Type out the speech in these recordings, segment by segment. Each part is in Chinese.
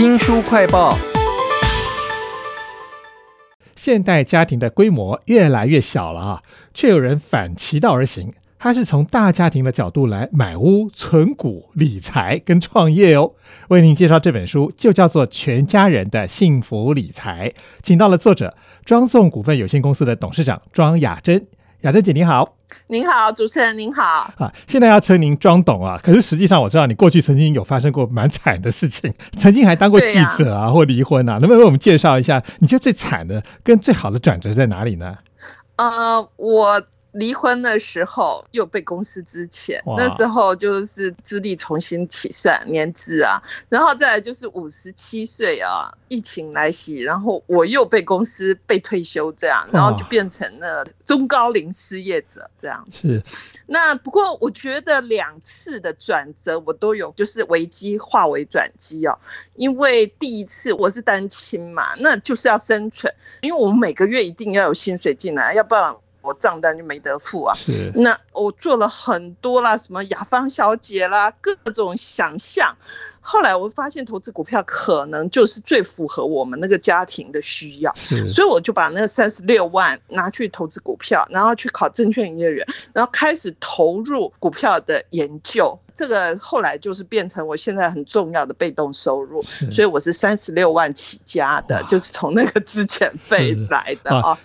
新书快报。现代家庭的规模越来越小了啊，却有人反其道而行，他是从大家庭的角度来买屋、存股、理财跟创业哦。为您介绍这本书，就叫做《全家人的幸福理财》，请到了作者庄颂股份有限公司的董事长庄雅珍。雅珍姐你好，您好，主持人您好。啊，现在要称您庄董啊，可是实际上我知道你过去曾经有发生过蛮惨的事情，曾经还当过记者啊，或离婚啊，能不能为我们介绍一下，你觉得最惨的跟最好的转折在哪里呢？呃，我。离婚的时候又被公司支遣，那时候就是资历重新起算年资啊，然后再来就是五十七岁啊，疫情来袭，然后我又被公司被退休这样，然后就变成了中高龄失业者这样子。那不过我觉得两次的转折我都有，就是危机化为转机哦。因为第一次我是单亲嘛，那就是要生存，因为我们每个月一定要有薪水进来，要不然。我账单就没得付啊！那我做了很多啦，什么雅芳小姐啦，各种想象。后来我发现投资股票可能就是最符合我们那个家庭的需要，所以我就把那三十六万拿去投资股票，然后去考证券营业员，然后开始投入股票的研究。这个后来就是变成我现在很重要的被动收入，所以我是三十六万起家的，就是从那个之前费来的啊。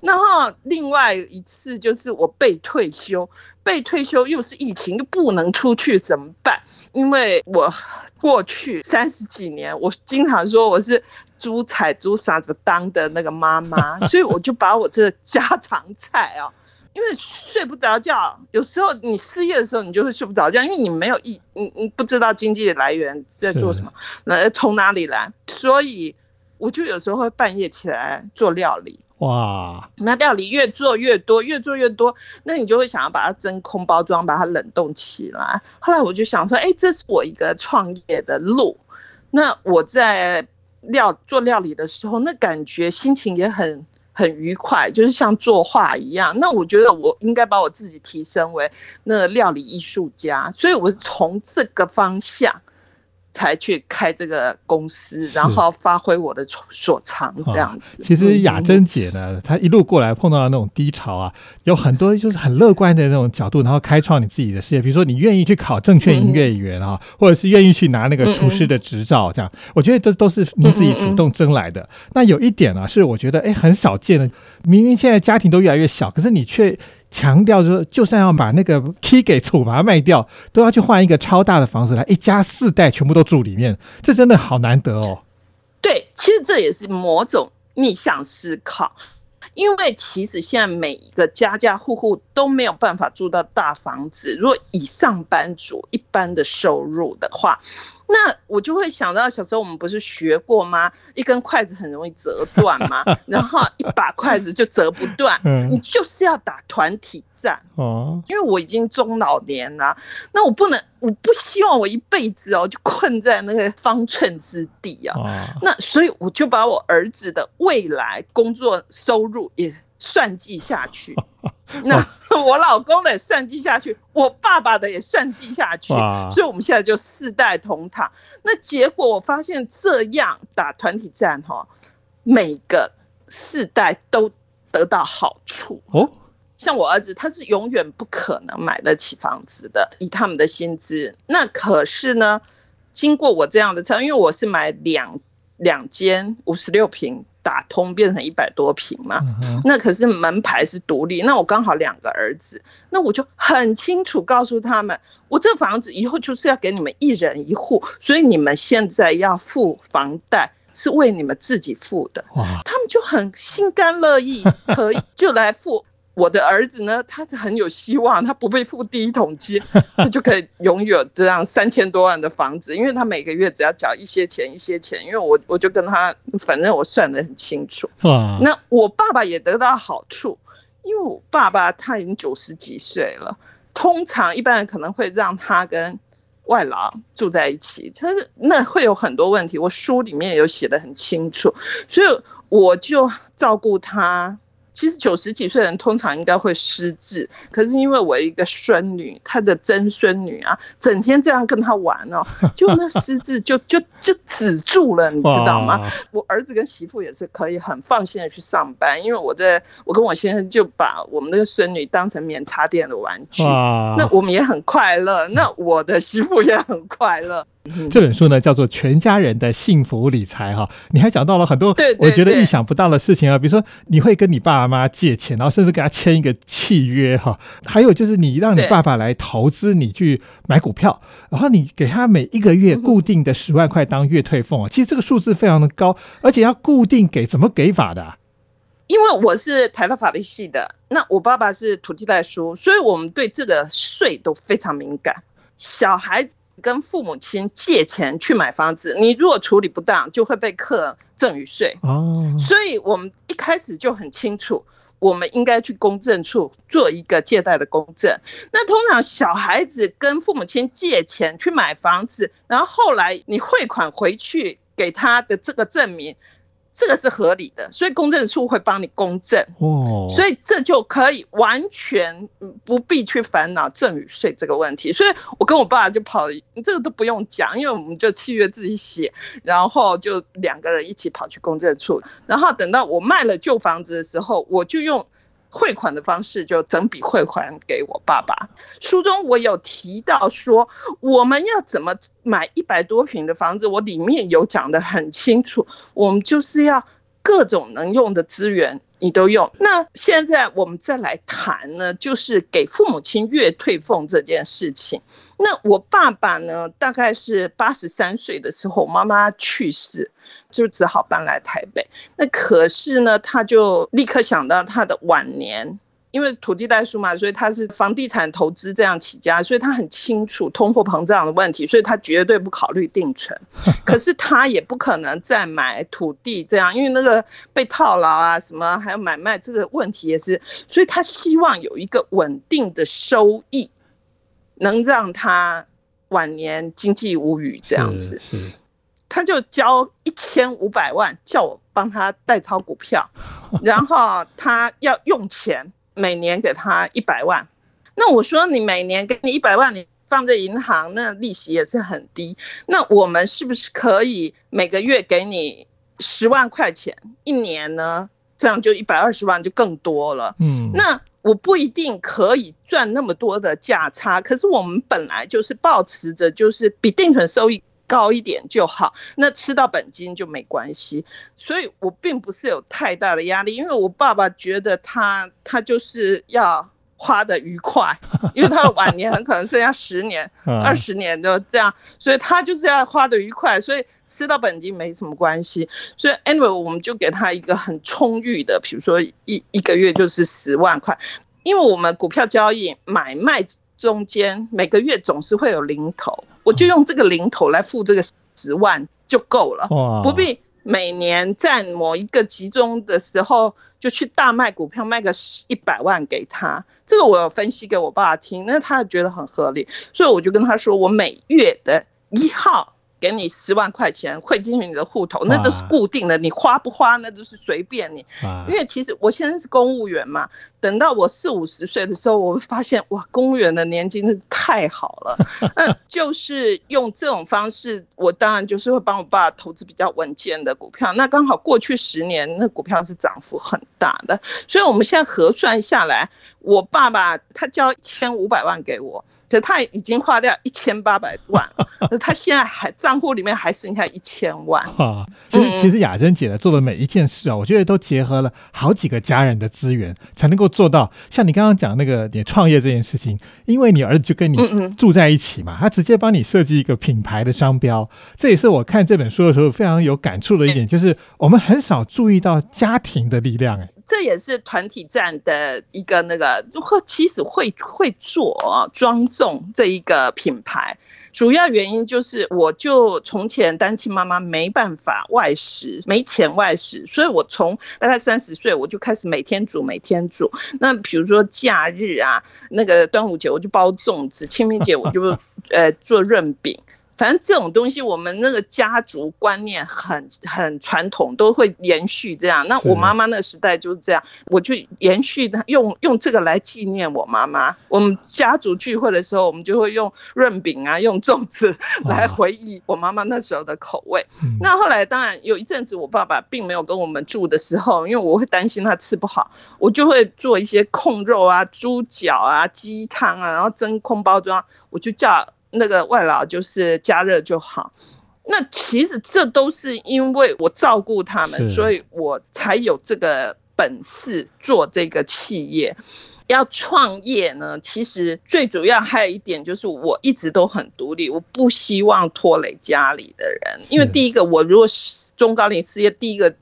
然后另外一次就是我被退休，被退休又是疫情，又不能出去怎么办？因为我过去三十几年，我经常说我是猪踩猪啥子当的那个妈妈，所以我就把我这家常菜啊。因为睡不着觉，有时候你失业的时候，你就会睡不着觉，因为你没有一你你不知道经济的来源在做什么，那从哪里来，所以我就有时候会半夜起来做料理。哇，那料理越做越多，越做越多，那你就会想要把它真空包装，把它冷冻起来。后来我就想说，哎，这是我一个创业的路。那我在料做料理的时候，那感觉心情也很。很愉快，就是像作画一样。那我觉得我应该把我自己提升为那料理艺术家，所以我从这个方向。才去开这个公司，然后发挥我的所长，这样子。其实雅珍姐呢，她一路过来碰到那种低潮啊，有很多就是很乐观的那种角度，然后开创你自己的事业。比如说，你愿意去考证券营业员啊，或者是愿意去拿那个厨师的执照，这样，我觉得这都是你自己主动争来的。那有一点呢，是我觉得哎很少见的，明明现在家庭都越来越小，可是你却。强调说，就算要把那个 key 给楚把它卖掉，都要去换一个超大的房子来，一家四代全部都住里面，这真的好难得哦。对，其实这也是某种逆向思考，因为其实现在每一个家家户户都没有办法住到大房子，如果以上班族一般的收入的话。那我就会想到小时候我们不是学过吗？一根筷子很容易折断吗？然后一把筷子就折不断。你就是要打团体战哦。因为我已经中老年了，那我不能，我不希望我一辈子哦就困在那个方寸之地啊。那所以我就把我儿子的未来工作收入也算计下去。那 我老公的也算计下去，我爸爸的也算计下去，所以我们现在就四代同堂。那结果我发现这样打团体战哈，每个四代都得到好处哦。像我儿子，他是永远不可能买得起房子的，以他们的薪资。那可是呢，经过我这样的车，因为我是买两两间五十六平。打通变成一百多平嘛，那可是门牌是独立。那我刚好两个儿子，那我就很清楚告诉他们，我这房子以后就是要给你们一人一户，所以你们现在要付房贷是为你们自己付的。他们就很心甘乐意，可以就来付。我的儿子呢，他很有希望，他不被付第一桶金，他就可以拥有这样三千多万的房子，因为他每个月只要缴一些钱，一些钱。因为我我就跟他，反正我算得很清楚。那我爸爸也得到好处，因为我爸爸他已经九十几岁了，通常一般人可能会让他跟外劳住在一起，但是那会有很多问题。我书里面有写的很清楚，所以我就照顾他。其实九十几岁人通常应该会失智，可是因为我一个孙女，她的曾孙女啊，整天这样跟她玩哦，就那失智就就就止住了，你知道吗？我儿子跟媳妇也是可以很放心的去上班，因为我在我跟我先生就把我们那个孙女当成免插电的玩具，那我们也很快乐，那我的媳妇也很快乐。这本书呢叫做《全家人的幸福理财》哈，你还讲到了很多我觉得意想不到的事情啊，比如说你会跟你爸爸妈妈借钱，然后甚至给他签一个契约哈，还有就是你让你爸爸来投资你去买股票，然后你给他每一个月固定的十万块当月退俸啊，其实这个数字非常的高，而且要固定给，怎么给法的？因为我是台大法律系的，那我爸爸是土地代书，所以我们对这个税都非常敏感，小孩子。跟父母亲借钱去买房子，你如果处理不当，就会被课赠与税。哦，所以我们一开始就很清楚，我们应该去公证处做一个借贷的公证。那通常小孩子跟父母亲借钱去买房子，然后后来你汇款回去给他的这个证明。这个是合理的，所以公证处会帮你公证，哦，所以这就可以完全不必去烦恼赠与税这个问题。所以我跟我爸就跑，这个都不用讲，因为我们就契约自己写，然后就两个人一起跑去公证处，然后等到我卖了旧房子的时候，我就用。汇款的方式就整笔汇款给我爸爸。书中我有提到说，我们要怎么买一百多平的房子，我里面有讲得很清楚。我们就是要各种能用的资源。你都用，那现在我们再来谈呢，就是给父母亲月退俸这件事情。那我爸爸呢，大概是八十三岁的时候，妈妈去世，就只好搬来台北。那可是呢，他就立刻想到他的晚年。因为土地代书嘛，所以他是房地产投资这样起家，所以他很清楚通货膨胀的问题，所以他绝对不考虑定存。可是他也不可能再买土地这样，因为那个被套牢啊，什么还有买卖这个问题也是，所以他希望有一个稳定的收益，能让他晚年经济无虞这样子。他就交一千五百万叫我帮他代抄股票，然后他要用钱。每年给他一百万，那我说你每年给你一百万，你放在银行，那利息也是很低。那我们是不是可以每个月给你十万块钱一年呢？这样就一百二十万就更多了。嗯，那我不一定可以赚那么多的价差，可是我们本来就是保持着就是比定存收益。高一点就好，那吃到本金就没关系，所以我并不是有太大的压力，因为我爸爸觉得他他就是要花的愉快，因为他的晚年很可能剩下十年、二十年的这样，所以他就是要花的愉快，所以吃到本金没什么关系。所以 anyway，我们就给他一个很充裕的，比如说一一个月就是十万块，因为我们股票交易买卖中间每个月总是会有零头。我就用这个零头来付这个十万就够了，不必每年在某一个集中的时候就去大卖股票，卖个一百万给他。这个我有分析给我爸听，那他觉得很合理，所以我就跟他说，我每月的一号。给你十万块钱汇进去你的户头，那都是固定的，你花不花那都是随便你。因为其实我现在是公务员嘛，等到我四五十岁的时候，我会发现哇，公务员的年金真是太好了。嗯，就是用这种方式，我当然就是会帮我爸投资比较稳健的股票。那刚好过去十年那股票是涨幅很大的，所以我们现在核算下来，我爸爸他交一千五百万给我。可他已经花掉一千八百万，他现在还账户里面还剩下一千万。啊，其实其实雅珍姐呢做的每一件事啊，我觉得都结合了好几个家人的资源，才能够做到像你刚刚讲那个你创业这件事情，因为你儿子就跟你住在一起嘛，他直接帮你设计一个品牌的商标。这也是我看这本书的时候非常有感触的一点，就是我们很少注意到家庭的力量。哎。这也是团体战的一个那个，会其实会会做庄重这一个品牌，主要原因就是我就从前单亲妈妈没办法外食，没钱外食，所以我从大概三十岁我就开始每天煮，每天煮。那比如说假日啊，那个端午节我就包粽子，清明节我就 呃做润饼。反正这种东西，我们那个家族观念很很传统，都会延续这样。那我妈妈那个时代就是这样，我就延续用用这个来纪念我妈妈。我们家族聚会的时候，我们就会用润饼啊，用粽子来回忆我妈妈那时候的口味。那后来当然有一阵子，我爸爸并没有跟我们住的时候，因为我会担心他吃不好，我就会做一些控肉啊、猪脚啊、鸡汤啊，然后真空包装，我就叫。那个外劳就是加热就好，那其实这都是因为我照顾他们，所以我才有这个本事做这个企业。要创业呢，其实最主要还有一点就是我一直都很独立，我不希望拖累家里的人，因为第一个，我如果中高龄事业，第一个。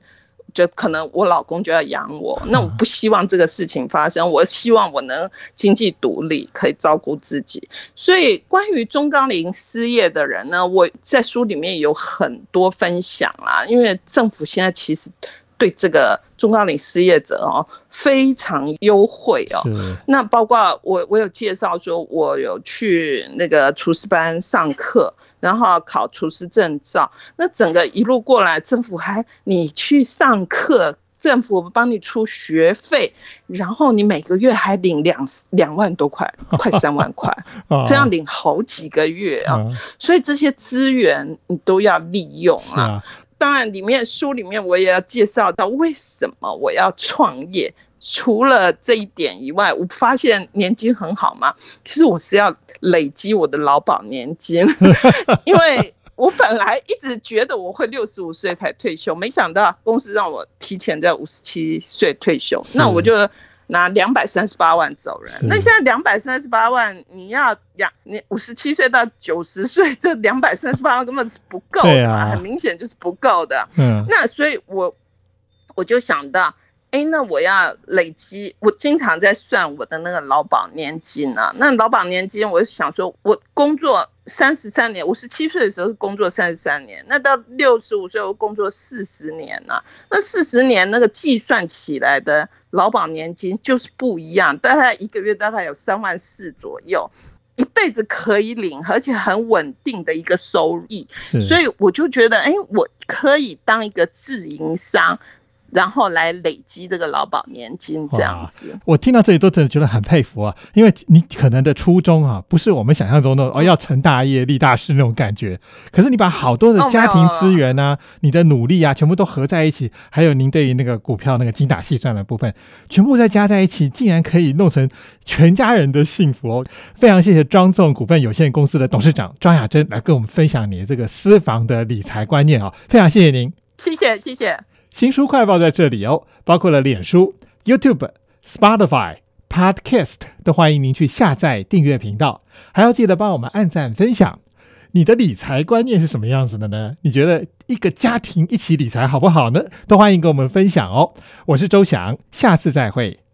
就可能我老公就要养我，那我不希望这个事情发生。我希望我能经济独立，可以照顾自己。所以关于中高龄失业的人呢，我在书里面有很多分享啦。因为政府现在其实对这个中高龄失业者哦非常优惠哦。那包括我我有介绍说，我有去那个厨师班上课。然后考厨师证照，那整个一路过来，政府还你去上课，政府帮你出学费，然后你每个月还领两两万多块，快三万块，这样领好几个月啊！所以这些资源你都要利用啊。当然，里面书里面我也要介绍到为什么我要创业。除了这一点以外，我发现年金很好嘛。其实我是要累积我的劳保年金，因为我本来一直觉得我会六十五岁才退休，没想到公司让我提前在五十七岁退休，那我就拿两百三十八万走人。那现在两百三十八万，你要养你五十七岁到九十岁，这两百三十八万根本是不够的，很明显就是不够的。嗯，那所以我我就想到。哎，那我要累积，我经常在算我的那个劳保年金啊。那劳保年金，我是想说，我工作三十三年，五十七岁的时候工作三十三年，那到六十五岁我工作四十年了。那四十年那个计算起来的劳保年金就是不一样，大概一个月大概有三万四左右，一辈子可以领，而且很稳定的一个收益。所以我就觉得，哎，我可以当一个自营商。然后来累积这个劳保年金，这样子。我听到这里都真的觉得很佩服啊，因为你可能的初衷啊，不是我们想象中的哦要成大业立大事那种感觉。可是你把好多的家庭资源啊，你的努力啊，全部都合在一起，还有您对于那个股票那个精打细算的部分，全部再加在一起，竟然可以弄成全家人的幸福哦！非常谢谢庄纵股份有限公司的董事长庄雅珍来跟我们分享你的这个私房的理财观念啊！非常谢谢您，谢谢谢谢。新书快报在这里哦，包括了脸书、YouTube、Spotify、Podcast，都欢迎您去下载订阅频道，还要记得帮我们按赞分享。你的理财观念是什么样子的呢？你觉得一个家庭一起理财好不好呢？都欢迎跟我们分享哦。我是周翔，下次再会。